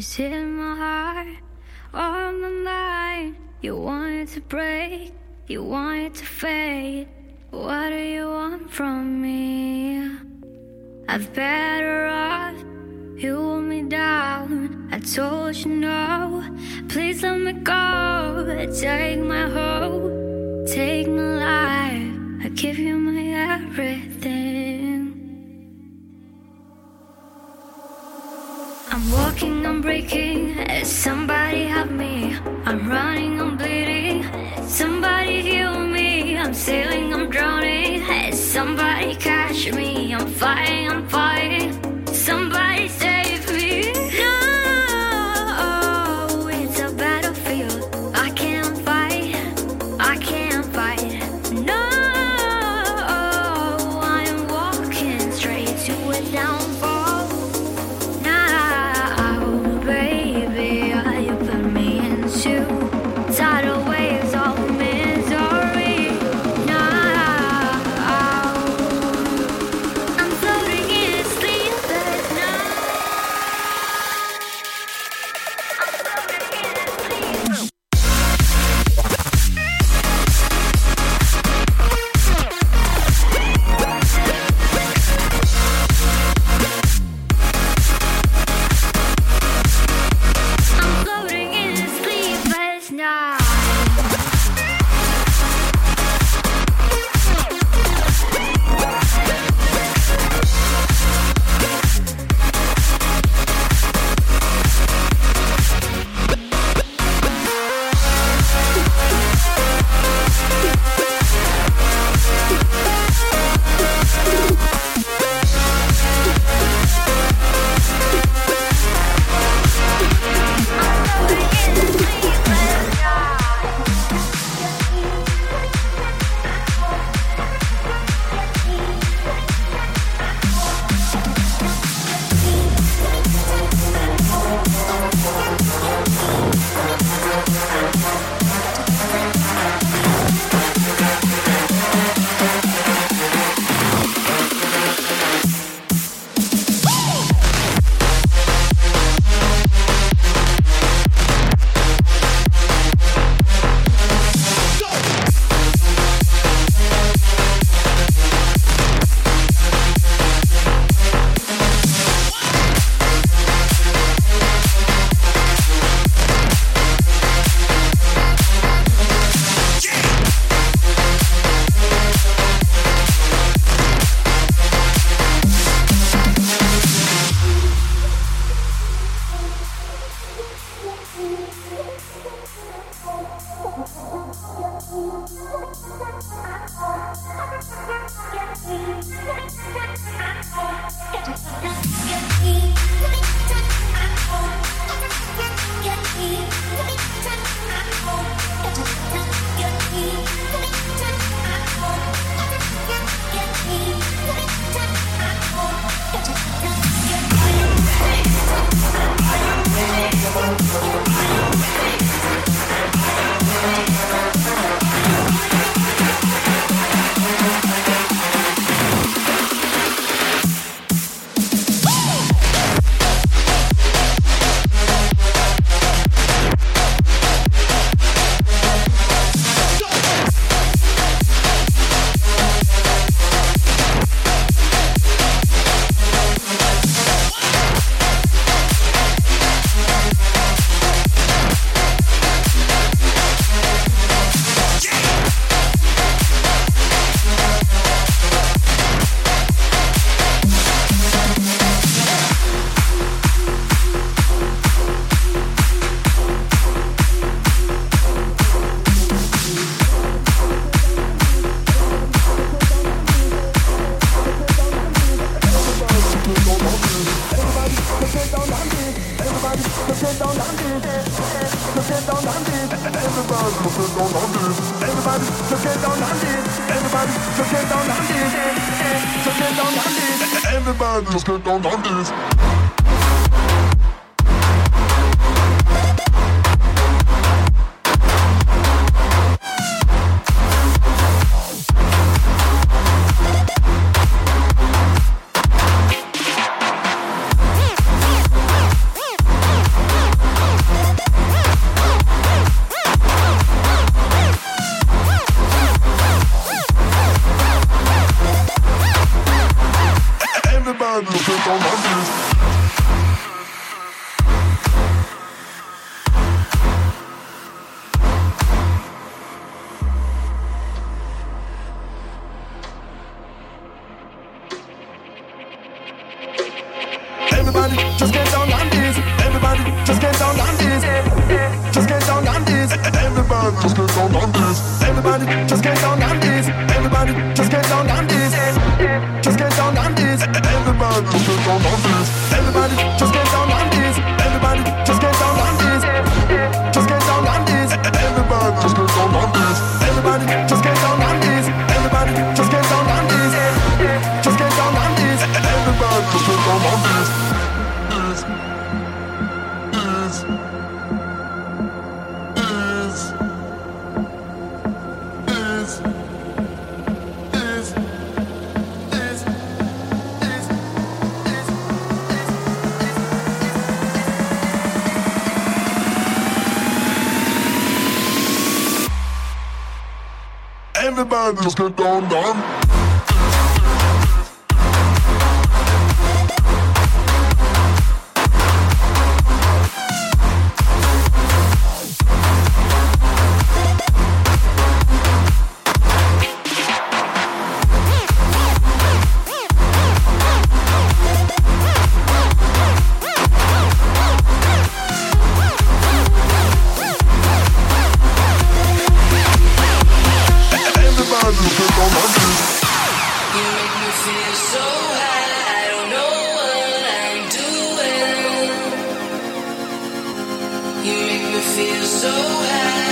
is in my heart, on my mind. You want it to break, you want it to fade. What do you want from me? I've better off. You hold me down. I told you no. Please let me go. Take my hope, take my life. I give you my everything. I'm breaking. Somebody help me. I'm running, I'm bleeding. Somebody heal me. I'm sailing, I'm drowning. Somebody catch me. I'm fighting, I'm Just get down, down. feel so high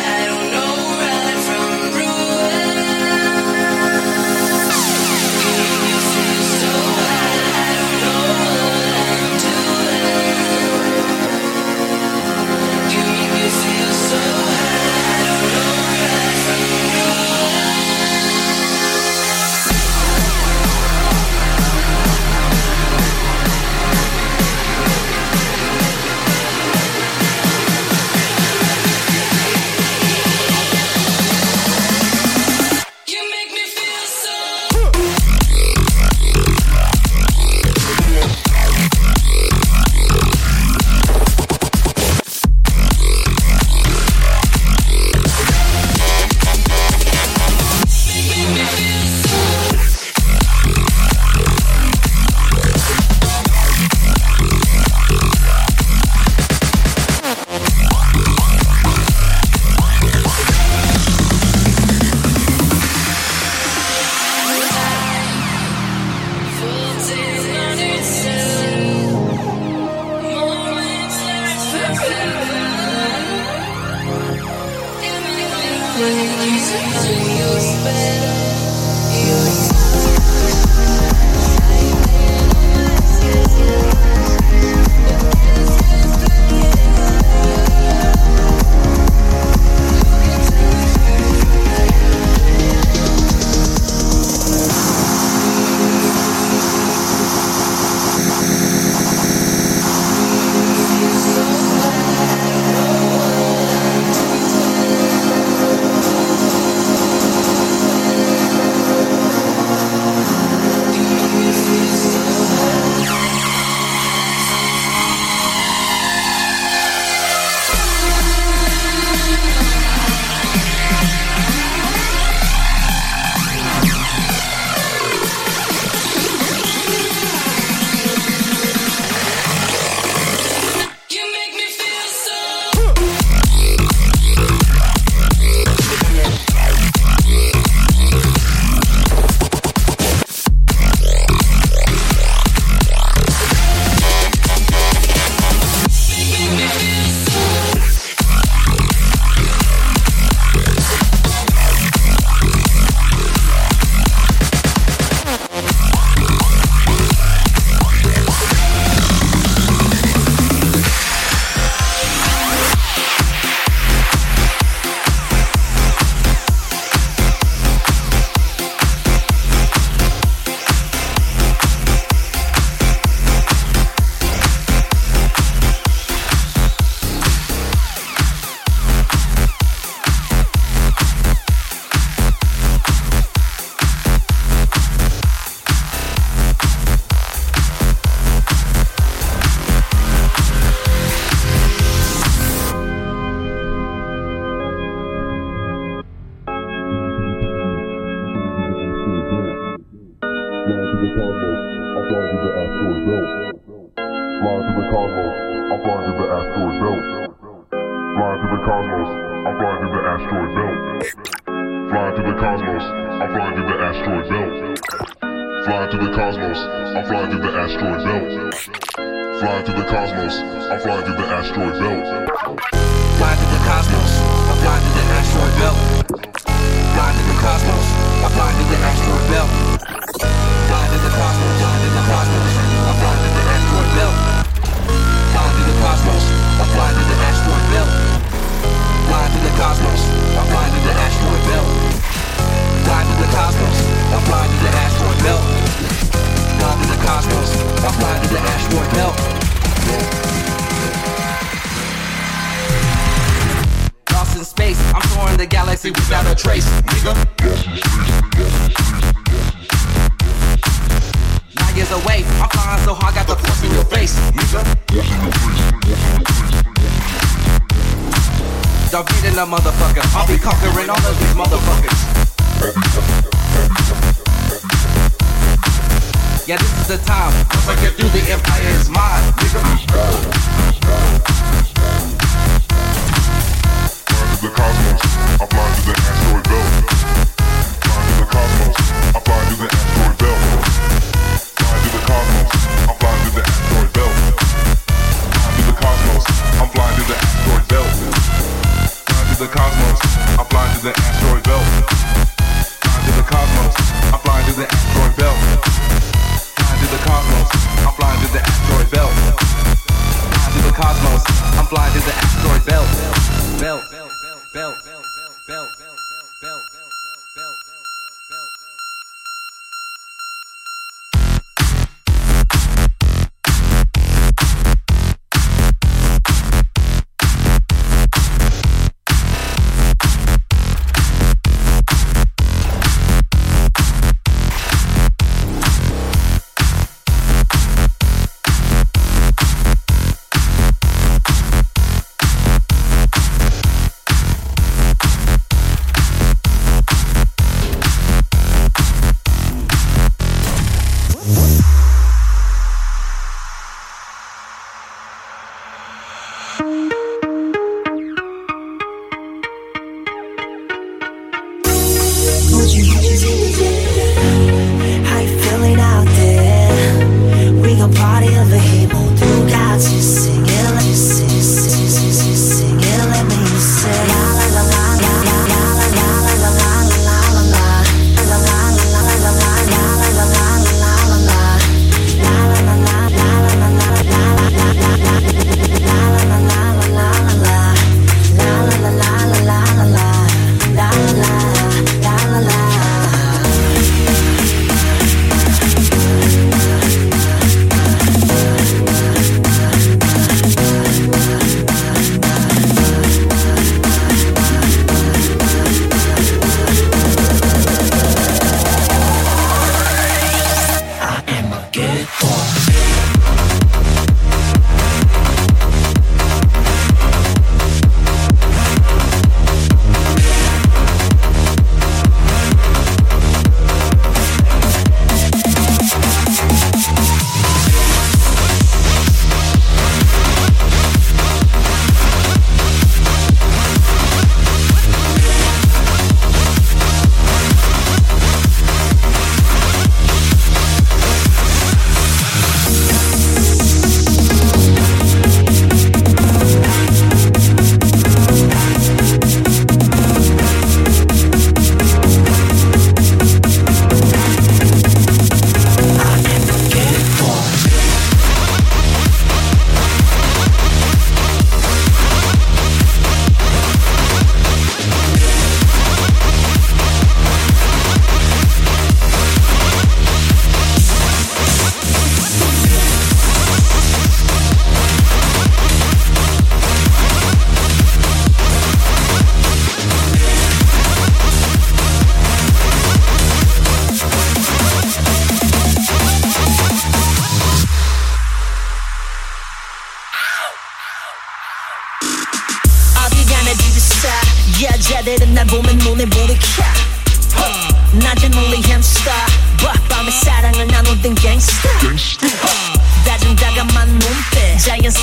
the top. Cause I get through the empire's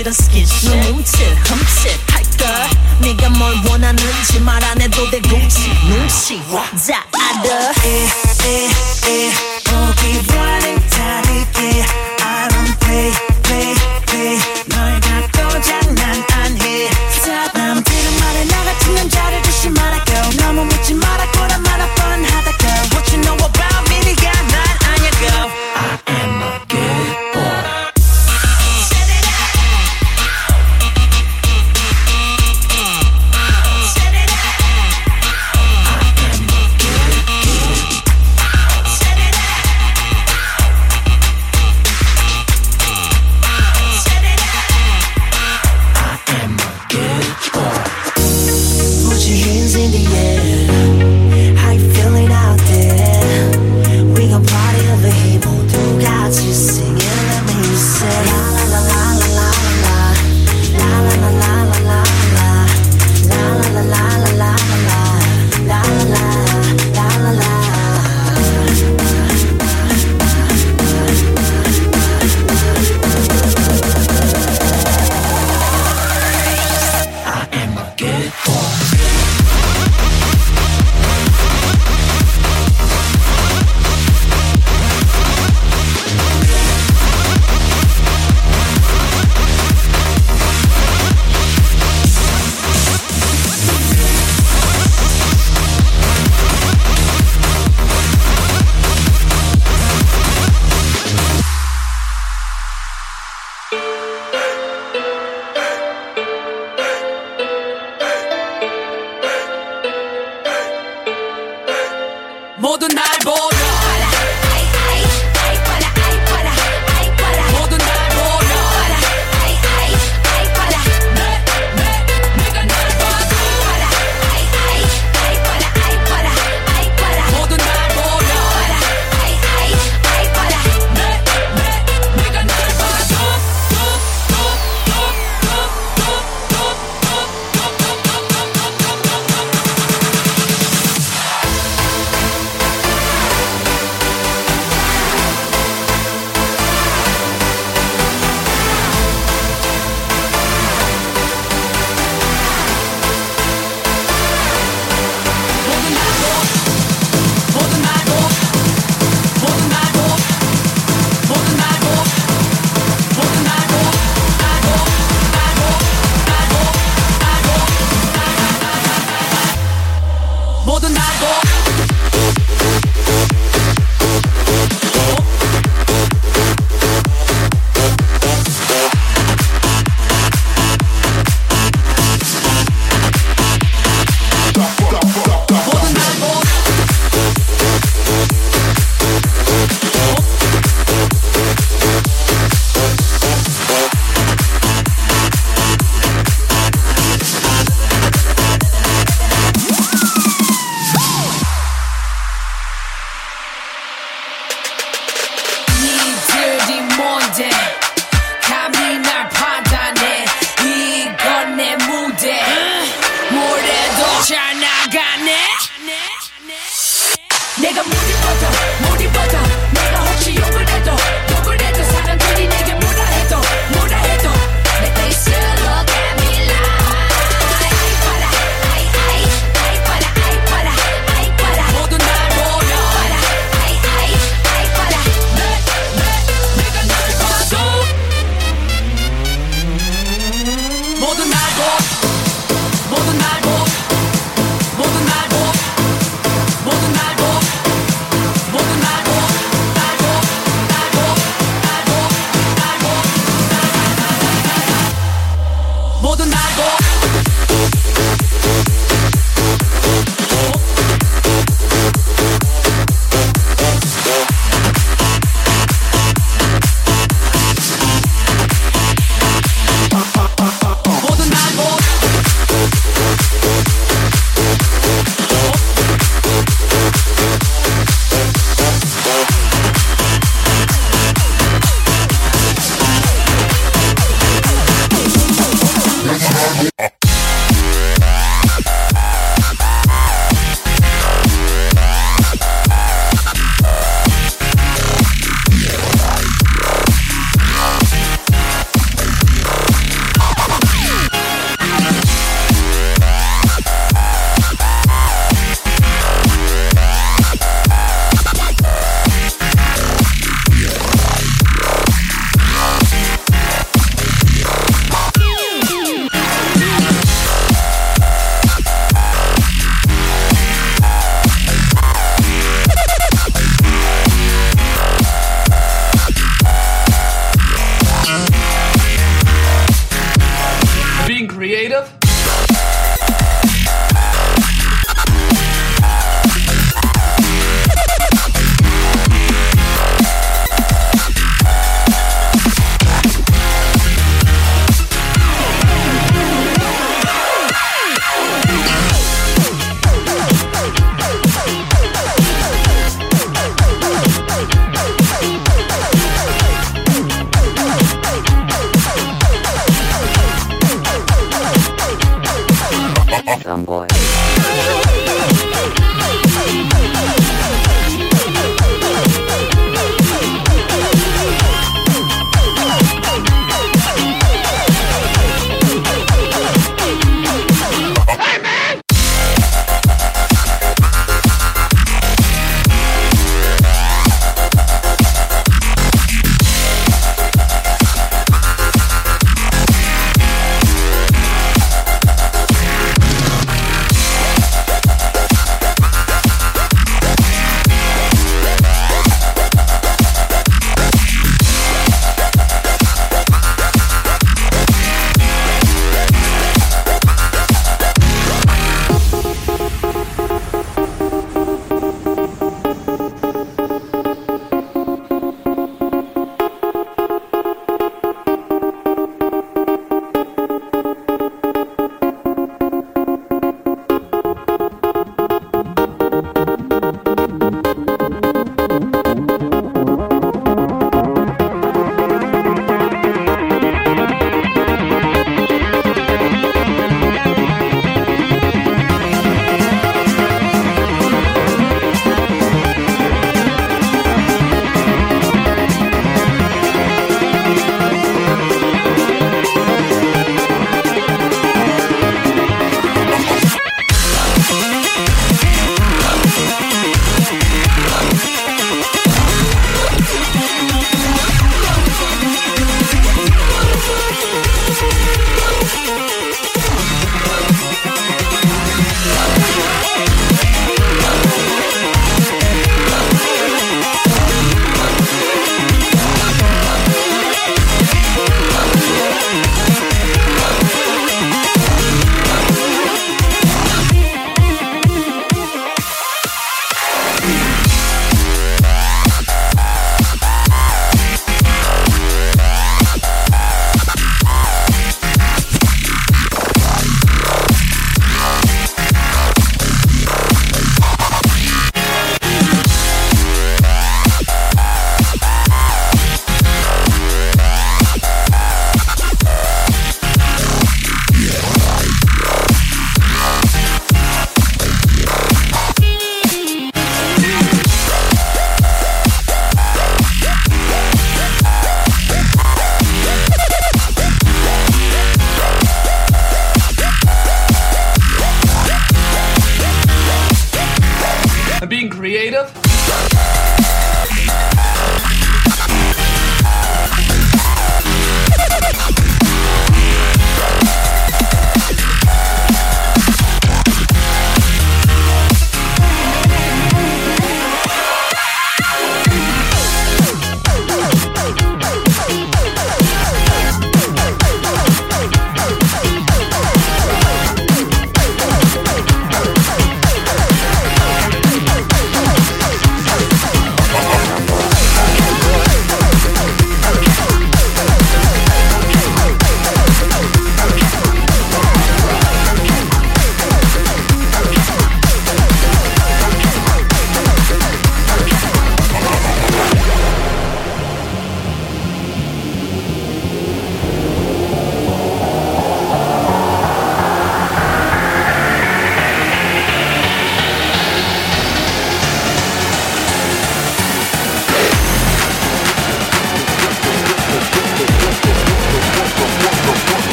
싫은 스킨십 눈뭉칠 흠칫 할걸 네가 뭘 원하는지 말 안 해도 되고 눈치 와 자아들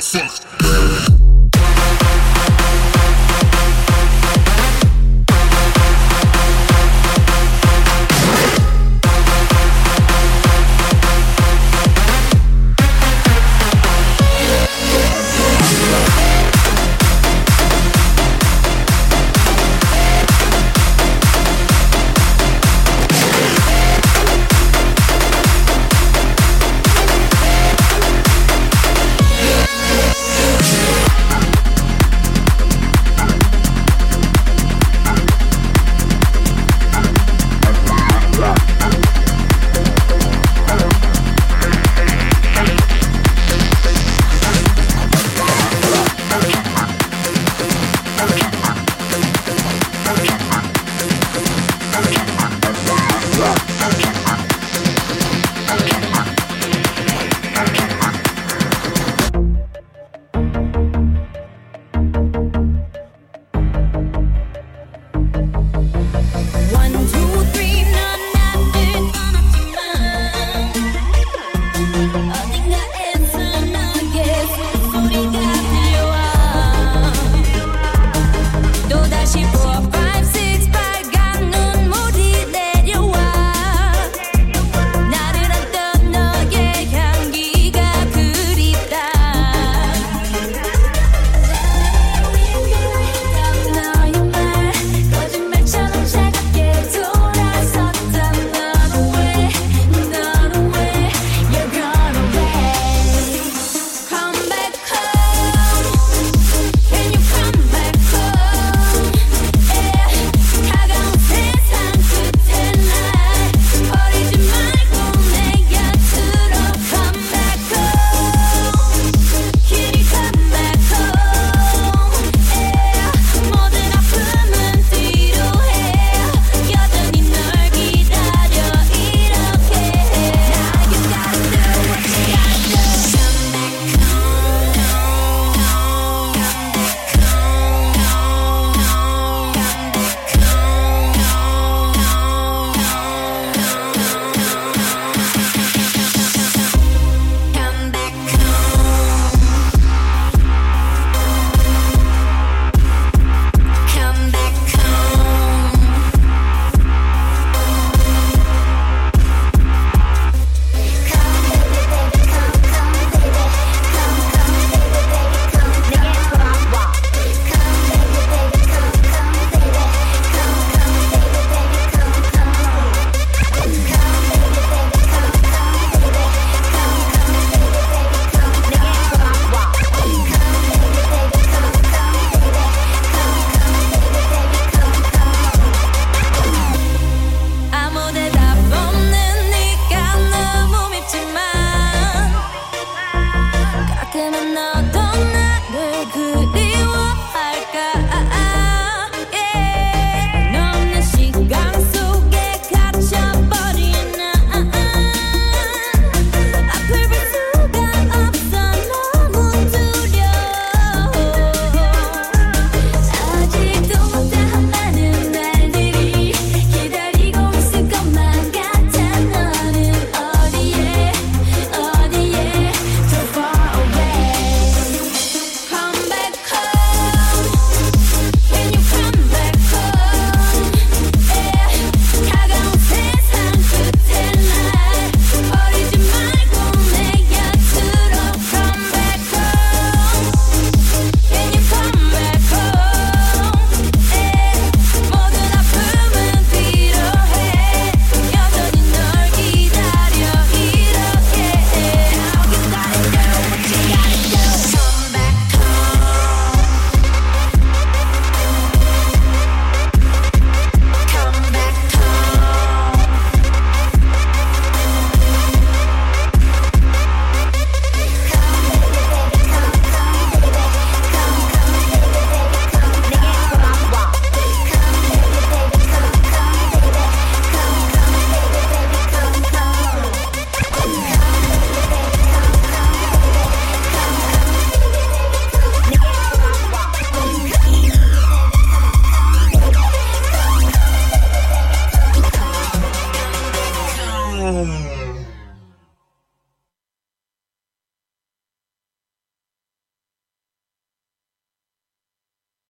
desist.